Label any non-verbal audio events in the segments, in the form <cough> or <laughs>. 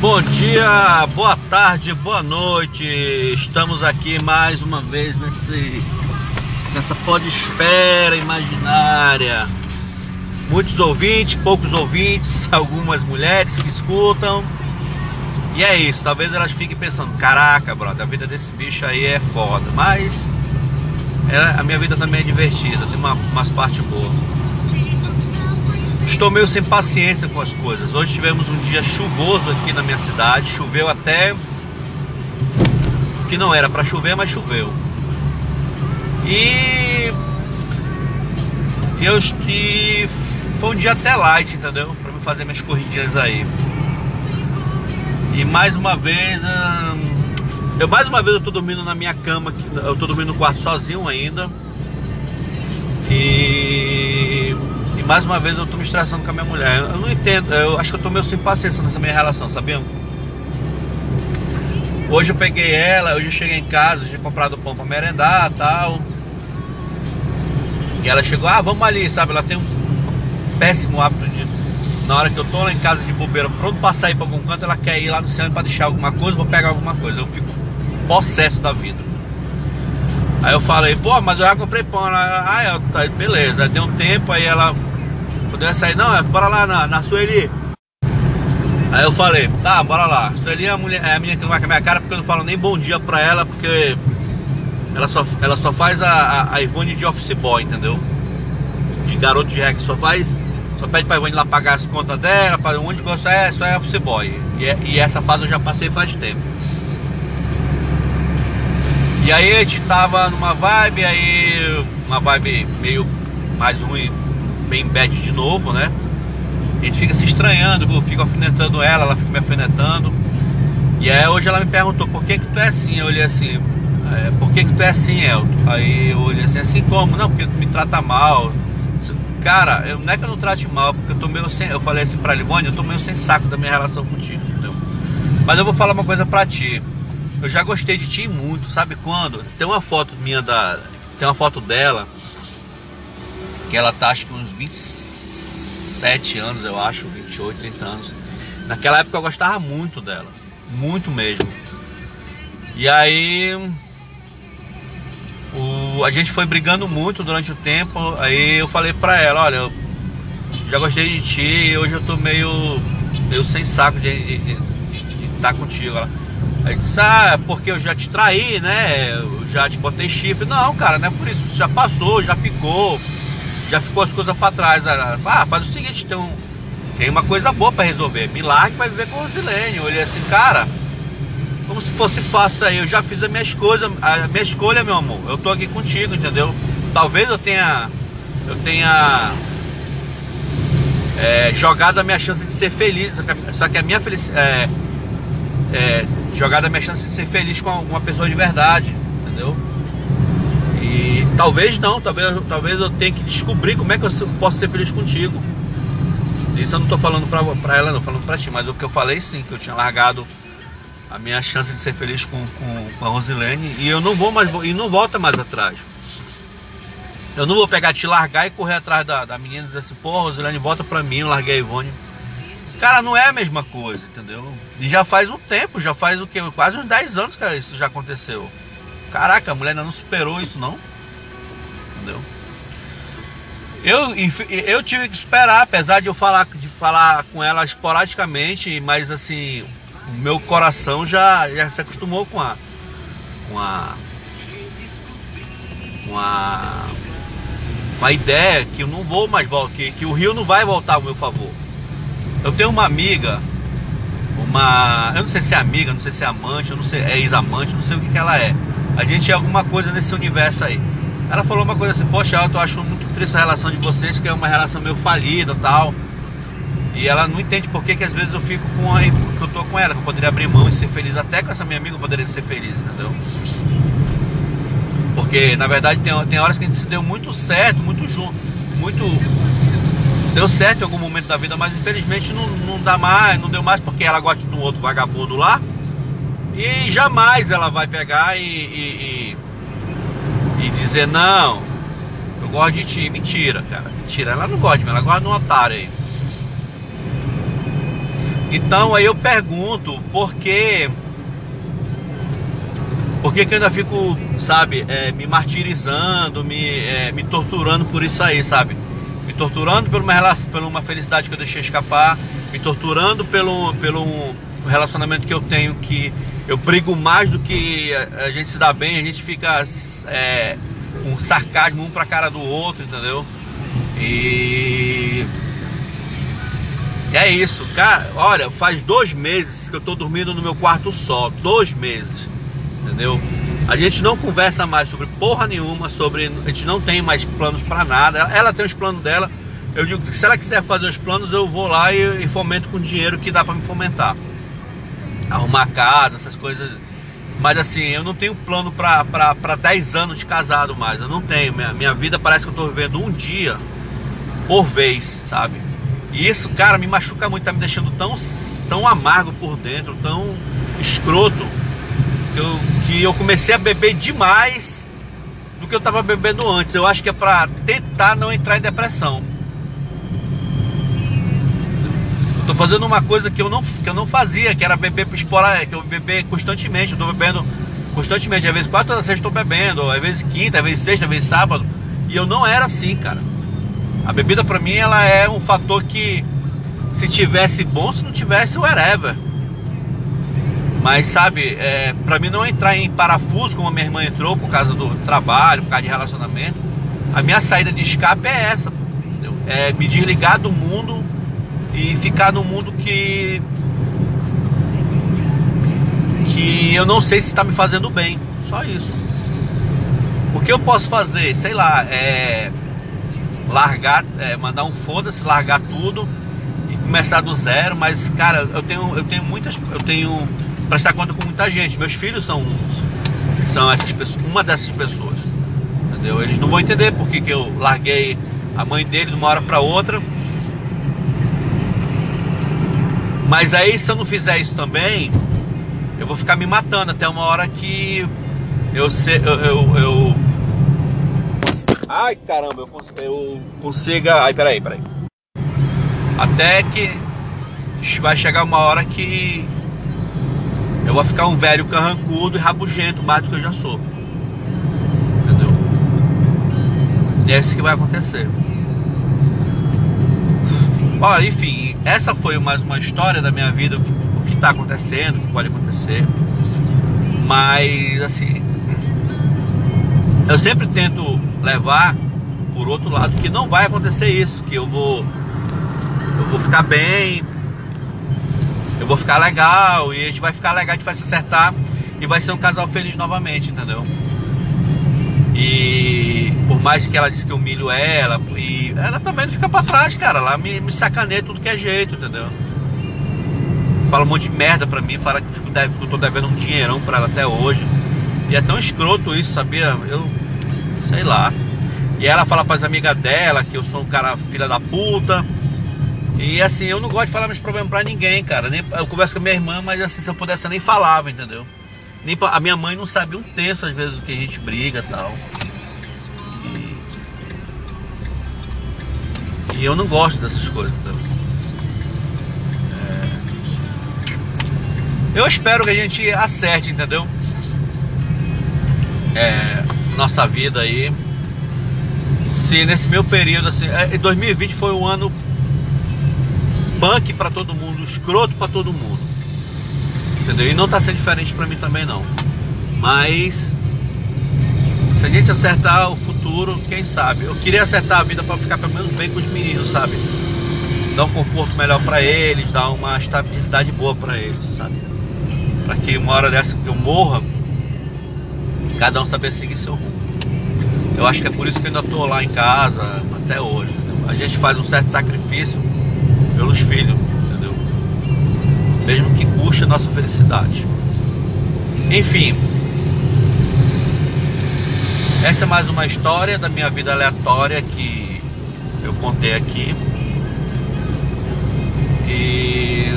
Bom dia, boa tarde, boa noite. Estamos aqui mais uma vez nesse nessa podesfera imaginária. Muitos ouvintes, poucos ouvintes, <laughs> algumas mulheres que escutam. E é isso, talvez elas fiquem pensando, caraca, brother, a vida desse bicho aí é foda. Mas é, a minha vida também é divertida, tem uma, umas partes boas. Estou meio sem paciência com as coisas. Hoje tivemos um dia chuvoso aqui na minha cidade. Choveu até que não era para chover, mas choveu. E eu e foi um dia até light, entendeu? Para me fazer minhas corridinhas aí. E mais uma vez, eu mais uma vez eu tô dormindo na minha cama, eu tô dormindo no quarto sozinho ainda. E mais uma vez eu tô me estressando com a minha mulher. Eu não entendo, eu acho que eu tô meio sem paciência nessa minha relação, sabia? Hoje eu peguei ela, hoje eu cheguei em casa, tinha comprado pão pra merendar tal. E ela chegou, ah, vamos ali, sabe? Ela tem um péssimo hábito de. Na hora que eu tô lá em casa de bobeira, pronto pra sair pra algum canto, ela quer ir lá no centro pra deixar alguma coisa, vou pegar alguma coisa. Eu fico possesso da vida. Aí eu falei, pô, mas eu já comprei pão. Ela, ah, eu, tá, beleza. Aí deu um tempo, aí ela Poder sair, não, é, bora lá na, na Sueli. Aí eu falei, tá, bora lá. Sueli é a, mulher, é a menina que não vai com a minha cara porque eu não falo nem bom dia pra ela, porque ela só, ela só faz a, a, a Ivone de office boy, entendeu? De garoto de rec, só faz. Só pede pra Ivone lá pagar as contas dela, fazer um monte de coisa, é, só é office boy. E, é, e essa fase eu já passei faz tempo. E aí a gente tava numa vibe, aí uma vibe meio mais ruim bem bad de novo, né? A gente fica se estranhando, eu fico alfinetando ela, ela fica me alfinetando. E aí hoje ela me perguntou, por que que tu é assim? Eu olhei assim, é, por que que tu é assim, Elton? Aí eu olhei assim, assim como? Não, porque tu me trata mal. Cara, eu, não é que eu não trate mal, porque eu tô meio sem. Eu falei assim pra Livone, eu tô meio sem saco da minha relação contigo, entendeu? Mas eu vou falar uma coisa pra ti. Eu já gostei de ti muito, sabe quando? Tem uma foto minha da. Tem uma foto dela que ela tá acho que uns 27 anos, eu acho, 28, 30 anos. Naquela época eu gostava muito dela, muito mesmo. E aí o, a gente foi brigando muito durante o tempo. Aí eu falei pra ela, olha, eu já gostei de ti, hoje eu tô meio, meio sem saco de estar tá contigo. Ela, aí disse, ah, é porque eu já te traí, né? Eu já te botei chifre. Não, cara, não é por isso, já passou, já ficou já ficou as coisas para trás. Ah, faz o seguinte, um, tem uma coisa boa para resolver. Me largue para viver com o Rosilene. Eu olhei assim, cara, como se fosse fácil aí. Eu já fiz a minha escolha, a minha escolha, meu amor. Eu tô aqui contigo, entendeu? Talvez eu tenha, eu tenha é, jogado a minha chance de ser feliz. Só que a minha felicidade, é, é, jogado a minha chance de ser feliz com uma pessoa de verdade, entendeu? Talvez não, talvez, talvez eu tenha que descobrir como é que eu posso ser feliz contigo. Isso eu não estou falando pra ela, não, falando pra ti, mas o que eu falei sim, que eu tinha largado a minha chance de ser feliz com, com, com a Rosilene e eu não vou mais, e não volta mais atrás. Eu não vou pegar, te largar e correr atrás da, da menina e dizer assim, pô, Rosilene, volta pra mim, eu larguei a Ivone. Cara, não é a mesma coisa, entendeu? E já faz um tempo, já faz o que? Quase uns 10 anos que isso já aconteceu. Caraca, a mulher ainda não superou isso não. Entendeu? Eu, eu tive que esperar, apesar de eu falar, de falar com ela esporadicamente, mas assim, o meu coração já, já se acostumou com a. com a. com a. com a ideia que eu não vou mais voltar, que, que o rio não vai voltar ao meu favor. Eu tenho uma amiga, uma. Eu não sei se é amiga, não sei se é amante, eu não sei, é ex-amante, não sei o que, que ela é a gente é alguma coisa nesse universo aí. Ela falou uma coisa assim, poxa, eu achando muito triste a relação de vocês, que é uma relação meio falida tal. E ela não entende por que, que às vezes eu fico com a que eu tô com ela, que eu poderia abrir mão e ser feliz, até com essa minha amiga eu poderia ser feliz, entendeu? Porque na verdade tem, tem horas que a gente se deu muito certo, muito junto, muito. Deu certo em algum momento da vida, mas infelizmente não, não dá mais, não deu mais porque ela gosta de um outro vagabundo lá e jamais ela vai pegar e, e, e, e dizer, não, eu gosto de ti. Mentira, cara. Mentira. Ela não gosta de mim, ela gosta de um otário aí. Então aí eu pergunto por que. Por que, que eu ainda fico, sabe, é, me martirizando, me, é, me torturando por isso aí, sabe? Me torturando por uma, por uma felicidade que eu deixei escapar, me torturando pelo, pelo relacionamento que eu tenho que eu brigo mais do que a, gente se dá bem, a gente fica é, um sarcasmo um pra cara do outro, entendeu? E é isso, cara. Olha, faz dois meses que eu tô dormindo no meu quarto só. Dois meses, entendeu? A gente não conversa mais sobre porra nenhuma, sobre. A gente não tem mais planos para nada. Ela tem os planos dela. Eu digo que se ela quiser fazer os planos, eu vou lá e, e fomento com dinheiro que dá para me fomentar. Arrumar casa, essas coisas. Mas assim, eu não tenho plano para 10 anos de casado mais. Eu não tenho. Minha, minha vida parece que eu tô vivendo um dia por vez, sabe? E isso, cara, me machuca muito, tá me deixando tão, tão amargo por dentro, tão escroto, que eu, que eu comecei a beber demais do que eu tava bebendo antes. Eu acho que é pra tentar não entrar em depressão. Tô fazendo uma coisa que eu não, que eu não fazia, que era beber esporar, que eu beber constantemente. Eu tô bebendo constantemente, às vezes quatro às sexta eu tô bebendo, às vezes quinta, às vezes sexta, às vezes sábado. E eu não era assim, cara. A bebida para mim ela é um fator que se tivesse bom, se não tivesse, whatever. Mas sabe, é, para mim não entrar em parafuso como a minha irmã entrou por causa do trabalho, por causa de relacionamento. A minha saída de escape é essa, entendeu? É me desligar do mundo e ficar no mundo que que eu não sei se está me fazendo bem. Só isso. O que eu posso fazer, sei lá, é largar, é, mandar um foda-se, largar tudo e começar do zero, mas cara, eu tenho, eu tenho muitas, eu tenho prestar conta com muita gente. Meus filhos são são essas pessoas, uma dessas pessoas. Entendeu? Eles não vão entender porque que eu larguei a mãe dele de uma hora para outra. Mas aí se eu não fizer isso também, eu vou ficar me matando até uma hora que eu, eu, eu, eu Ai caramba, eu, cons eu consiga. Ai, peraí, peraí. Até que vai chegar uma hora que eu vou ficar um velho carrancudo e rabugento mais do que eu já sou. Entendeu? E é isso que vai acontecer. Olha, enfim, essa foi mais uma história da minha vida, o que está acontecendo, o que pode acontecer. Mas assim, eu sempre tento levar por outro lado que não vai acontecer isso, que eu vou eu vou ficar bem, eu vou ficar legal e a gente vai ficar legal, a gente vai se acertar e vai ser um casal feliz novamente, entendeu? E por mais que ela disse que eu humilho ela, e ela também não fica pra trás, cara. Ela me, me sacaneia tudo que é jeito, entendeu? Fala um monte de merda pra mim, fala que eu tô devendo um dinheirão pra ela até hoje. E é tão escroto isso, sabia? Eu sei lá. E ela fala para as amigas dela que eu sou um cara filha da puta. E assim, eu não gosto de falar meus problemas pra ninguém, cara. Nem, eu converso com a minha irmã, mas assim, se eu pudesse eu nem falava, entendeu? Nem, a minha mãe não sabe um terço às vezes do que a gente briga e tal. E, eu não gosto dessas coisas? É... Eu espero que a gente acerte, entendeu? É, nossa vida aí. Se nesse meu período, assim, 2020 é, foi um ano punk para todo mundo, escroto para todo mundo. Entendeu? E não tá sendo diferente para mim também não. Mas se a gente acertar o futuro, quem sabe? Eu queria acertar a vida para ficar pelo menos bem com os meninos, sabe? Dar um conforto melhor para eles, dar uma estabilidade boa para eles, sabe? Para que uma hora dessa que eu morra, cada um saber seguir seu rumo. Eu acho que é por isso que eu ainda estou lá em casa até hoje. Entendeu? A gente faz um certo sacrifício pelos filhos? Mesmo que custe a nossa felicidade. Enfim, essa é mais uma história da minha vida aleatória que eu contei aqui. E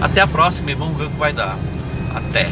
até a próxima e vamos ver o que vai dar. Até.